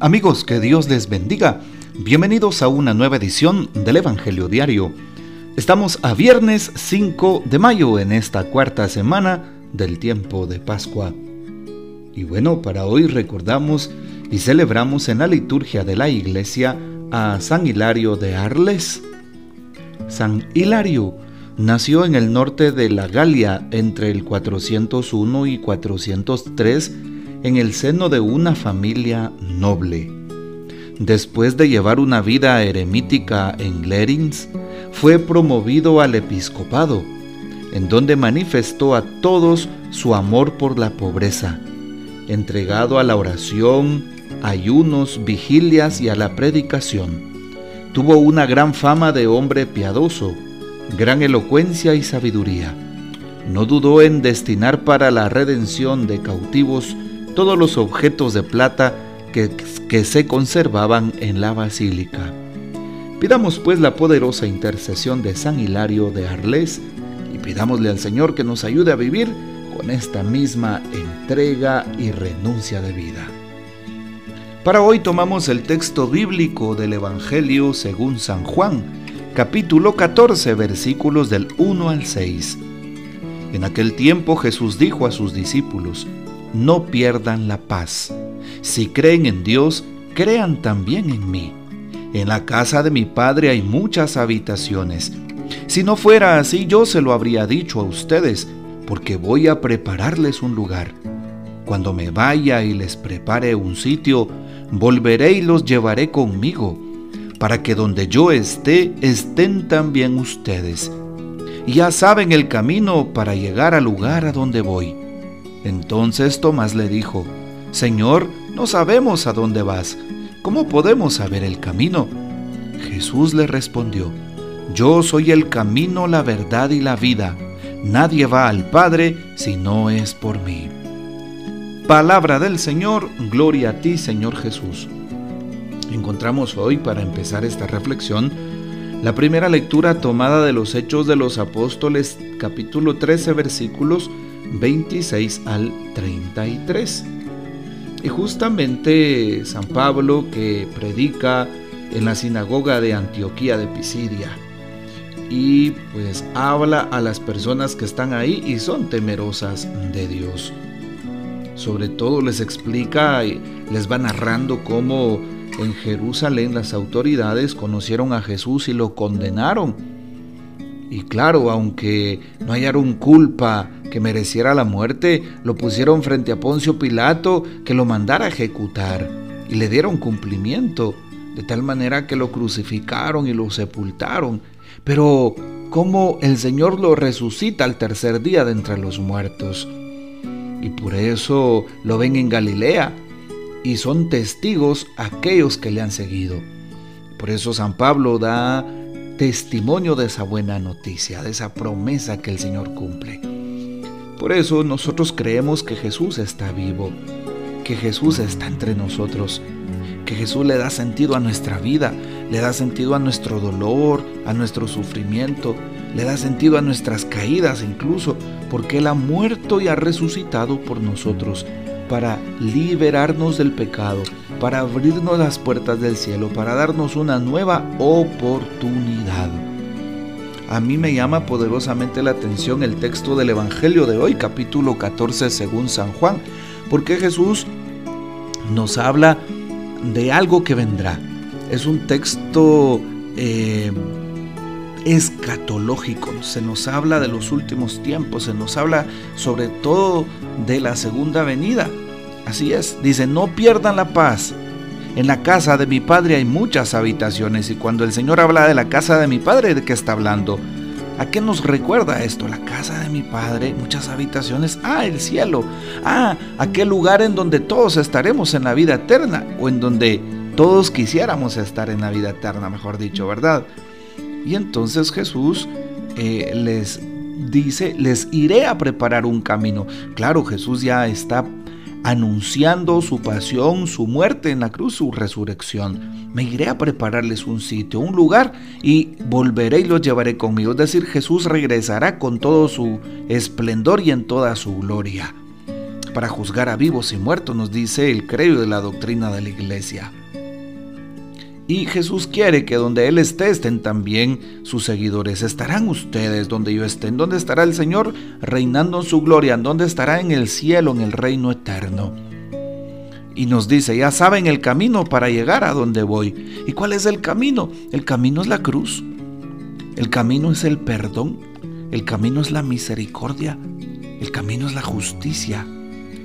Amigos, que Dios les bendiga. Bienvenidos a una nueva edición del Evangelio Diario. Estamos a viernes 5 de mayo en esta cuarta semana del tiempo de Pascua. Y bueno, para hoy recordamos y celebramos en la liturgia de la iglesia a San Hilario de Arles. San Hilario nació en el norte de la Galia entre el 401 y 403 en el seno de una familia noble. Después de llevar una vida eremítica en Lerins, fue promovido al episcopado, en donde manifestó a todos su amor por la pobreza, entregado a la oración, ayunos, vigilias y a la predicación. Tuvo una gran fama de hombre piadoso, gran elocuencia y sabiduría. No dudó en destinar para la redención de cautivos todos los objetos de plata que, que, se conservaban en la basílica. Pidamos pues la poderosa intercesión de San Hilario de Arles y pidámosle al Señor que nos ayude a vivir con esta misma entrega y renuncia de vida. Para hoy tomamos el texto bíblico del Evangelio según San Juan, capítulo 14, versículos del 1 al 6. En aquel tiempo Jesús dijo a sus discípulos, no pierdan la paz. Si creen en Dios, crean también en mí. En la casa de mi Padre hay muchas habitaciones. Si no fuera así, yo se lo habría dicho a ustedes, porque voy a prepararles un lugar. Cuando me vaya y les prepare un sitio, volveré y los llevaré conmigo, para que donde yo esté, estén también ustedes. ya saben el camino para llegar al lugar a donde voy. Entonces Tomás le dijo, Señor, no sabemos a dónde vas. ¿Cómo podemos saber el camino? Jesús le respondió, Yo soy el camino, la verdad y la vida. Nadie va al Padre si no es por mí. Palabra del Señor, gloria a ti Señor Jesús. Encontramos hoy para empezar esta reflexión la primera lectura tomada de los Hechos de los Apóstoles capítulo 13 versículos 26 al 33. Y justamente San Pablo que predica en la sinagoga de Antioquía de Pisidia y pues habla a las personas que están ahí y son temerosas de Dios. Sobre todo les explica y les va narrando cómo en Jerusalén las autoridades conocieron a Jesús y lo condenaron. Y claro, aunque no hallaron culpa que mereciera la muerte, lo pusieron frente a Poncio Pilato que lo mandara a ejecutar y le dieron cumplimiento, de tal manera que lo crucificaron y lo sepultaron. Pero cómo el Señor lo resucita al tercer día de entre los muertos. Y por eso lo ven en Galilea y son testigos aquellos que le han seguido. Por eso San Pablo da testimonio de esa buena noticia, de esa promesa que el Señor cumple. Por eso nosotros creemos que Jesús está vivo, que Jesús está entre nosotros, que Jesús le da sentido a nuestra vida, le da sentido a nuestro dolor, a nuestro sufrimiento, le da sentido a nuestras caídas incluso, porque Él ha muerto y ha resucitado por nosotros para liberarnos del pecado, para abrirnos las puertas del cielo, para darnos una nueva oportunidad. A mí me llama poderosamente la atención el texto del Evangelio de hoy, capítulo 14 según San Juan, porque Jesús nos habla de algo que vendrá. Es un texto eh, escatológico, se nos habla de los últimos tiempos, se nos habla sobre todo de la segunda venida. Así es, dice, no pierdan la paz. En la casa de mi padre hay muchas habitaciones y cuando el Señor habla de la casa de mi padre, ¿de qué está hablando? ¿A qué nos recuerda esto? La casa de mi padre, muchas habitaciones. Ah, el cielo. Ah, aquel lugar en donde todos estaremos en la vida eterna o en donde todos quisiéramos estar en la vida eterna, mejor dicho, ¿verdad? Y entonces Jesús eh, les dice, les iré a preparar un camino. Claro, Jesús ya está anunciando su pasión, su muerte en la cruz, su resurrección. Me iré a prepararles un sitio, un lugar, y volveré y los llevaré conmigo. Es decir, Jesús regresará con todo su esplendor y en toda su gloria. para juzgar a vivos y muertos, nos dice el credo de la doctrina de la iglesia. Y Jesús quiere que donde Él esté estén también sus seguidores. Estarán ustedes donde yo esté. ¿En dónde estará el Señor reinando en su gloria? ¿En dónde estará en el cielo, en el reino eterno? Y nos dice, ya saben el camino para llegar a donde voy. ¿Y cuál es el camino? El camino es la cruz. El camino es el perdón. El camino es la misericordia. El camino es la justicia.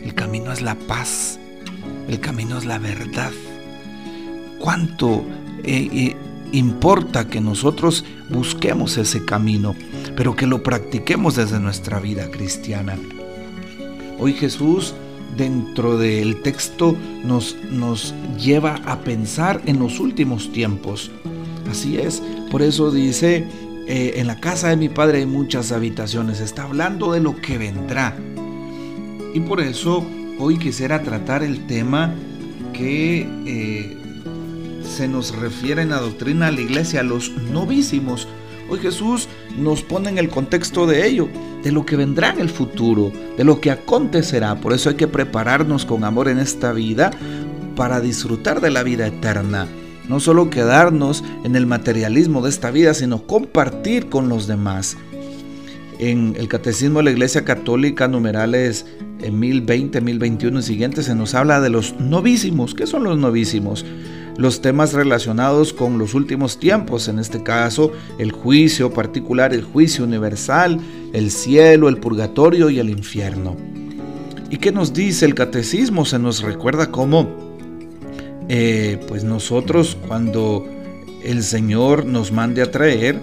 El camino es la paz. El camino es la verdad cuánto eh, eh, importa que nosotros busquemos ese camino, pero que lo practiquemos desde nuestra vida cristiana. Hoy Jesús dentro del texto nos, nos lleva a pensar en los últimos tiempos. Así es, por eso dice, eh, en la casa de mi padre hay muchas habitaciones, está hablando de lo que vendrá. Y por eso hoy quisiera tratar el tema que se nos refiere en la doctrina de la iglesia a los novísimos. Hoy Jesús nos pone en el contexto de ello, de lo que vendrá en el futuro, de lo que acontecerá. Por eso hay que prepararnos con amor en esta vida para disfrutar de la vida eterna. No solo quedarnos en el materialismo de esta vida, sino compartir con los demás. En el Catecismo de la Iglesia Católica, numerales en 1020, 1021 y siguientes, se nos habla de los novísimos. ¿Qué son los novísimos? Los temas relacionados con los últimos tiempos, en este caso el juicio particular, el juicio universal, el cielo, el purgatorio y el infierno. ¿Y qué nos dice el catecismo? Se nos recuerda cómo, eh, pues nosotros cuando el Señor nos mande a traer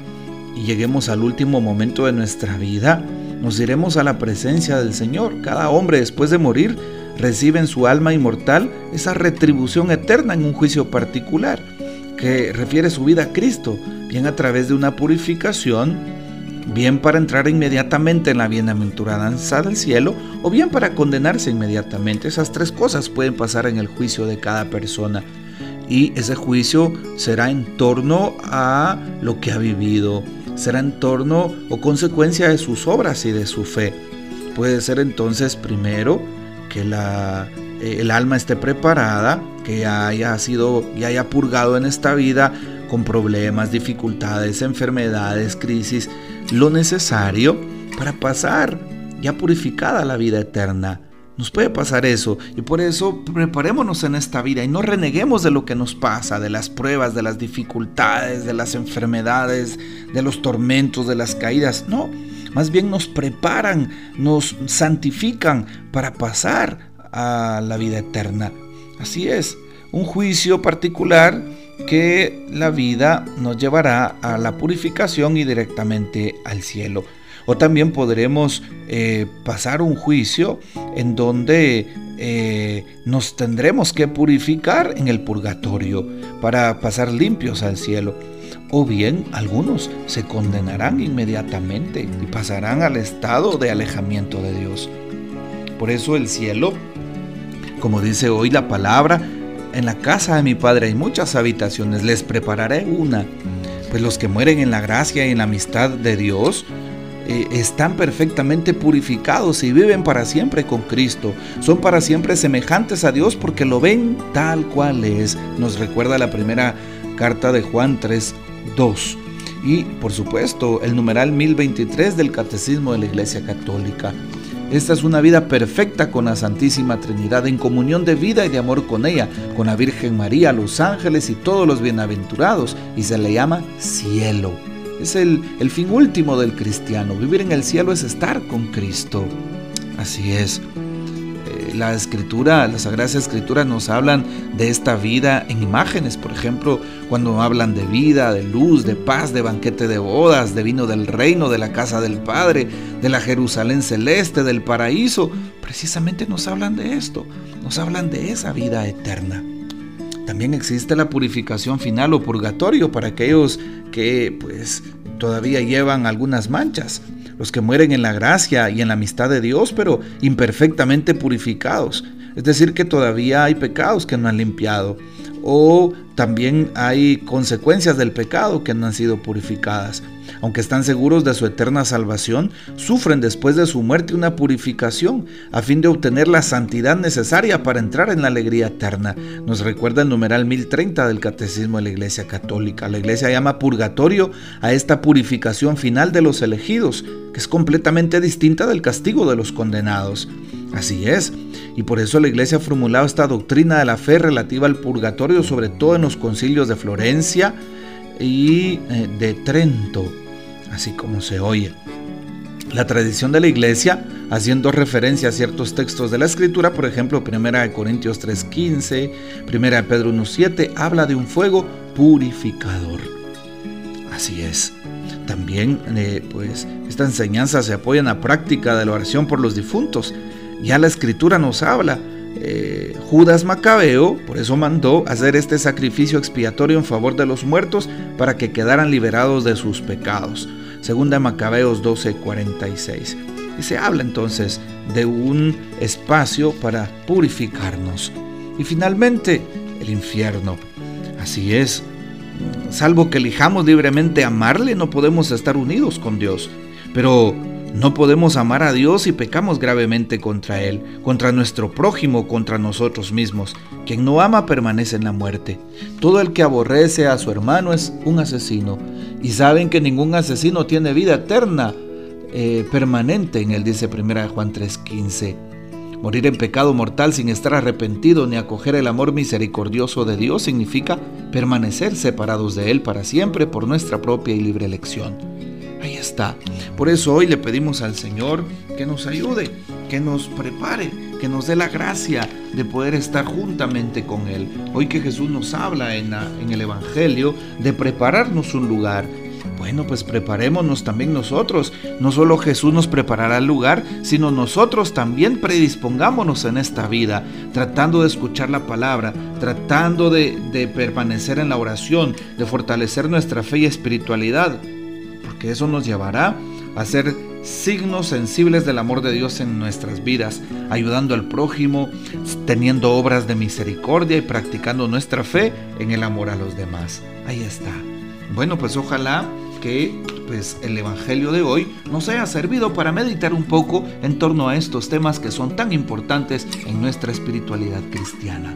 y lleguemos al último momento de nuestra vida, nos iremos a la presencia del Señor. Cada hombre después de morir recibe en su alma inmortal esa retribución eterna en un juicio particular, que refiere su vida a Cristo, bien a través de una purificación, bien para entrar inmediatamente en la bienaventuranza del cielo, o bien para condenarse inmediatamente. Esas tres cosas pueden pasar en el juicio de cada persona. Y ese juicio será en torno a lo que ha vivido, será en torno o consecuencia de sus obras y de su fe. Puede ser entonces primero que la, eh, el alma esté preparada, que haya sido y haya purgado en esta vida con problemas, dificultades, enfermedades, crisis, lo necesario para pasar ya purificada la vida eterna. Nos puede pasar eso y por eso preparémonos en esta vida y no reneguemos de lo que nos pasa, de las pruebas, de las dificultades, de las enfermedades, de los tormentos, de las caídas. No, más bien nos preparan, nos santifican para pasar a la vida eterna. Así es, un juicio particular que la vida nos llevará a la purificación y directamente al cielo. O también podremos eh, pasar un juicio en donde eh, nos tendremos que purificar en el purgatorio para pasar limpios al cielo o bien algunos se condenarán inmediatamente y pasarán al estado de alejamiento de Dios. Por eso el cielo, como dice hoy la palabra, en la casa de mi Padre hay muchas habitaciones, les prepararé una. Pues los que mueren en la gracia y en la amistad de Dios, eh, están perfectamente purificados y viven para siempre con Cristo. Son para siempre semejantes a Dios porque lo ven tal cual es. Nos recuerda la primera carta de Juan 3, 2. Y por supuesto el numeral 1023 del Catecismo de la Iglesia Católica. Esta es una vida perfecta con la Santísima Trinidad, en comunión de vida y de amor con ella, con la Virgen María, los ángeles y todos los bienaventurados, y se le llama cielo. Es el, el fin último del cristiano. Vivir en el cielo es estar con Cristo. Así es la escritura, las sagradas escrituras nos hablan de esta vida en imágenes, por ejemplo, cuando hablan de vida, de luz, de paz, de banquete de bodas, de vino del reino, de la casa del Padre, de la Jerusalén celeste, del paraíso, precisamente nos hablan de esto, nos hablan de esa vida eterna. También existe la purificación final o purgatorio para aquellos que pues todavía llevan algunas manchas los que mueren en la gracia y en la amistad de Dios, pero imperfectamente purificados. Es decir, que todavía hay pecados que no han limpiado. O también hay consecuencias del pecado que no han sido purificadas. Aunque están seguros de su eterna salvación, sufren después de su muerte una purificación a fin de obtener la santidad necesaria para entrar en la alegría eterna. Nos recuerda el numeral 1030 del Catecismo de la Iglesia Católica. La Iglesia llama purgatorio a esta purificación final de los elegidos, que es completamente distinta del castigo de los condenados. Así es, y por eso la Iglesia ha formulado esta doctrina de la fe relativa al purgatorio, sobre todo en los concilios de Florencia y eh, de Trento, así como se oye. La tradición de la Iglesia, haciendo referencia a ciertos textos de la Escritura, por ejemplo, 1 Corintios 3:15, 1 Pedro 1:7, habla de un fuego purificador. Así es. También, eh, pues, esta enseñanza se apoya en la práctica de la oración por los difuntos, ya la escritura nos habla. Eh, Judas Macabeo, por eso mandó hacer este sacrificio expiatorio en favor de los muertos para que quedaran liberados de sus pecados. Segunda Macabeos 12:46. Y se habla entonces de un espacio para purificarnos. Y finalmente, el infierno. Así es, salvo que elijamos libremente amarle, no podemos estar unidos con Dios. Pero no podemos amar a Dios si pecamos gravemente contra Él, contra nuestro prójimo, contra nosotros mismos. Quien no ama permanece en la muerte. Todo el que aborrece a su hermano es un asesino. Y saben que ningún asesino tiene vida eterna eh, permanente en él, dice 1 Juan 3:15. Morir en pecado mortal sin estar arrepentido ni acoger el amor misericordioso de Dios significa permanecer separados de Él para siempre por nuestra propia y libre elección. Ahí está. Por eso hoy le pedimos al Señor que nos ayude, que nos prepare, que nos dé la gracia de poder estar juntamente con Él. Hoy que Jesús nos habla en, el Evangelio de prepararnos un lugar, bueno, pues preparémonos también nosotros. No solo Jesús nos preparará el lugar, sino nosotros también predispongámonos en esta vida, tratando de escuchar la palabra, tratando de permanecer en la oración, de fortalecer nuestra fe y espiritualidad que eso nos llevará a ser signos sensibles del amor de Dios en nuestras vidas, ayudando al prójimo, teniendo obras de misericordia y practicando nuestra fe en el amor a los demás. Ahí está. Bueno, pues ojalá que pues el evangelio de hoy nos haya servido para meditar un poco en torno a estos temas que son tan importantes en nuestra espiritualidad cristiana.